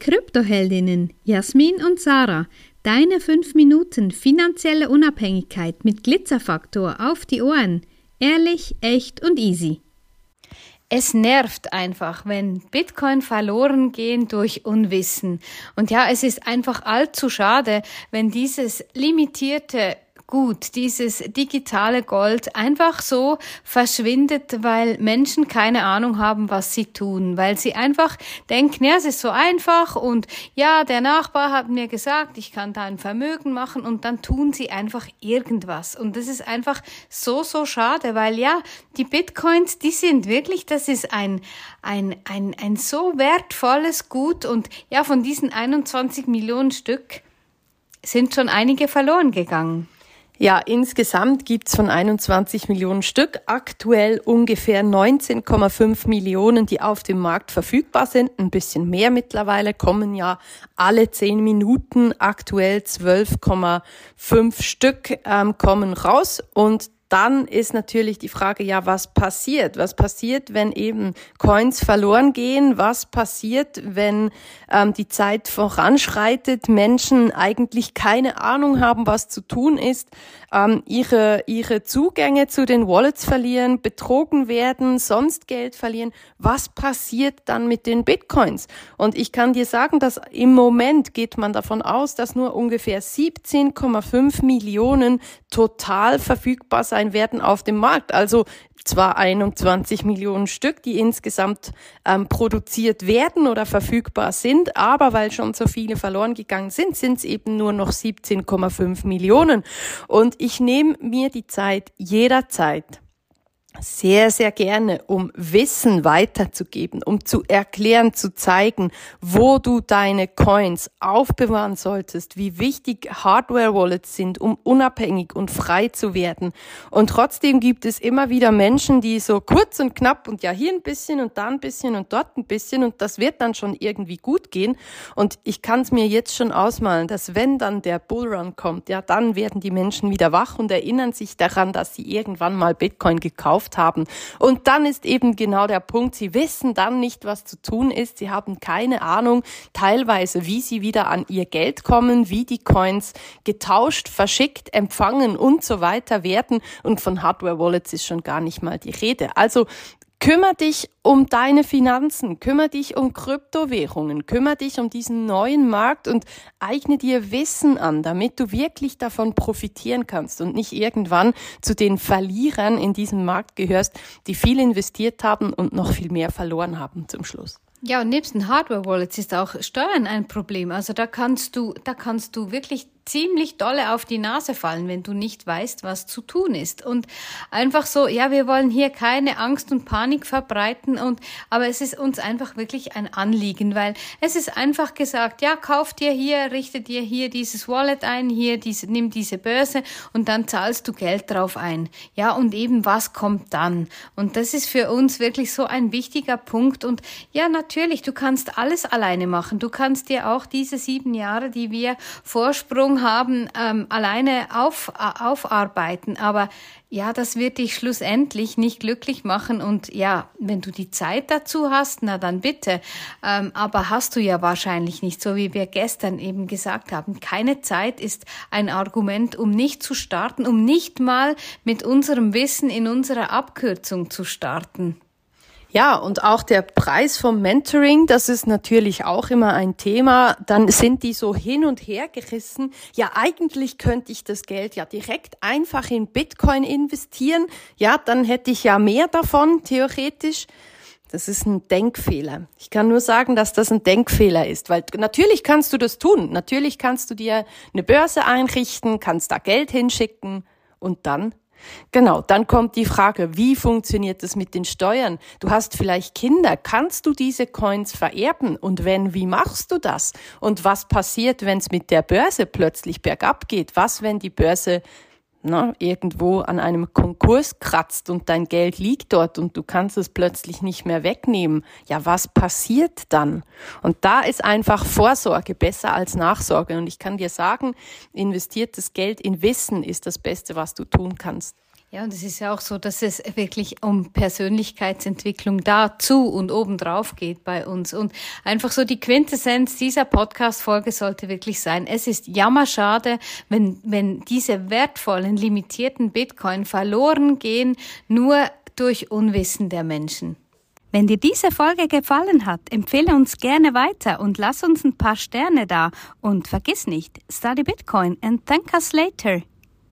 Kryptoheldinnen Jasmin und Sarah. Deine 5 Minuten finanzielle Unabhängigkeit mit Glitzerfaktor auf die Ohren. Ehrlich, echt und easy. Es nervt einfach, wenn Bitcoin verloren gehen durch Unwissen. Und ja, es ist einfach allzu schade, wenn dieses limitierte gut, dieses digitale Gold einfach so verschwindet, weil Menschen keine Ahnung haben, was sie tun, weil sie einfach denken, ja, es ist so einfach und ja, der Nachbar hat mir gesagt, ich kann da ein Vermögen machen und dann tun sie einfach irgendwas. Und das ist einfach so, so schade, weil ja, die Bitcoins, die sind wirklich, das ist ein, ein, ein, ein so wertvolles Gut und ja, von diesen 21 Millionen Stück sind schon einige verloren gegangen. Ja, insgesamt gibt's von 21 Millionen Stück. Aktuell ungefähr 19,5 Millionen, die auf dem Markt verfügbar sind. Ein bisschen mehr mittlerweile. Kommen ja alle 10 Minuten. Aktuell 12,5 Stück ähm, kommen raus. Und dann ist natürlich die Frage, ja, was passiert? Was passiert, wenn eben Coins verloren gehen? Was passiert, wenn ähm, die Zeit voranschreitet, Menschen eigentlich keine Ahnung haben, was zu tun ist, ähm, ihre, ihre Zugänge zu den Wallets verlieren, betrogen werden, sonst Geld verlieren? Was passiert dann mit den Bitcoins? Und ich kann dir sagen, dass im Moment geht man davon aus, dass nur ungefähr 17,5 Millionen total verfügbar sein sein werden auf dem Markt. Also zwar 21 Millionen Stück, die insgesamt ähm, produziert werden oder verfügbar sind, aber weil schon so viele verloren gegangen sind, sind es eben nur noch 17,5 Millionen. Und ich nehme mir die Zeit jederzeit sehr, sehr gerne, um Wissen weiterzugeben, um zu erklären, zu zeigen, wo du deine Coins aufbewahren solltest, wie wichtig Hardware-Wallets sind, um unabhängig und frei zu werden. Und trotzdem gibt es immer wieder Menschen, die so kurz und knapp und ja hier ein bisschen und da ein bisschen und dort ein bisschen und das wird dann schon irgendwie gut gehen. Und ich kann es mir jetzt schon ausmalen, dass wenn dann der Bullrun kommt, ja, dann werden die Menschen wieder wach und erinnern sich daran, dass sie irgendwann mal Bitcoin gekauft gekauft haben. Und dann ist eben genau der Punkt, sie wissen dann nicht, was zu tun ist. Sie haben keine Ahnung teilweise, wie sie wieder an ihr Geld kommen, wie die Coins getauscht, verschickt, empfangen und so weiter werden. Und von Hardware Wallets ist schon gar nicht mal die Rede. Also Kümmer dich um deine Finanzen, kümmer dich um Kryptowährungen, kümmer dich um diesen neuen Markt und eigne dir Wissen an, damit du wirklich davon profitieren kannst und nicht irgendwann zu den Verlierern in diesem Markt gehörst, die viel investiert haben und noch viel mehr verloren haben zum Schluss. Ja, und nebst den Hardware-Wallets ist auch Steuern ein Problem. Also da kannst du, da kannst du wirklich ziemlich dolle auf die Nase fallen, wenn du nicht weißt, was zu tun ist. Und einfach so, ja, wir wollen hier keine Angst und Panik verbreiten und, aber es ist uns einfach wirklich ein Anliegen, weil es ist einfach gesagt, ja, kauf dir hier, richte dir hier dieses Wallet ein, hier diese, nimm diese Börse und dann zahlst du Geld drauf ein. Ja, und eben was kommt dann? Und das ist für uns wirklich so ein wichtiger Punkt und ja, natürlich, du kannst alles alleine machen. Du kannst dir auch diese sieben Jahre, die wir Vorsprung haben, ähm, alleine auf, äh, aufarbeiten. Aber ja, das wird dich schlussendlich nicht glücklich machen. Und ja, wenn du die Zeit dazu hast, na dann bitte. Ähm, aber hast du ja wahrscheinlich nicht, so wie wir gestern eben gesagt haben. Keine Zeit ist ein Argument, um nicht zu starten, um nicht mal mit unserem Wissen in unserer Abkürzung zu starten. Ja, und auch der Preis vom Mentoring, das ist natürlich auch immer ein Thema. Dann sind die so hin und her gerissen. Ja, eigentlich könnte ich das Geld ja direkt einfach in Bitcoin investieren. Ja, dann hätte ich ja mehr davon, theoretisch. Das ist ein Denkfehler. Ich kann nur sagen, dass das ein Denkfehler ist, weil natürlich kannst du das tun. Natürlich kannst du dir eine Börse einrichten, kannst da Geld hinschicken und dann Genau, dann kommt die Frage, wie funktioniert das mit den Steuern? Du hast vielleicht Kinder, kannst du diese Coins vererben? Und wenn, wie machst du das? Und was passiert, wenn es mit der Börse plötzlich bergab geht? Was, wenn die Börse ne, irgendwo an einem Konkurs kratzt und dein Geld liegt dort und du kannst es plötzlich nicht mehr wegnehmen, ja, was passiert dann? Und da ist einfach Vorsorge besser als Nachsorge. Und ich kann dir sagen, investiertes Geld in Wissen ist das Beste, was du tun kannst. Ja, und es ist ja auch so, dass es wirklich um Persönlichkeitsentwicklung dazu und obendrauf geht bei uns. Und einfach so die Quintessenz dieser Podcast-Folge sollte wirklich sein. Es ist jammerschade, wenn, wenn diese wertvollen, limitierten Bitcoin verloren gehen, nur durch Unwissen der Menschen. Wenn dir diese Folge gefallen hat, empfehle uns gerne weiter und lass uns ein paar Sterne da. Und vergiss nicht, study Bitcoin and thank us later.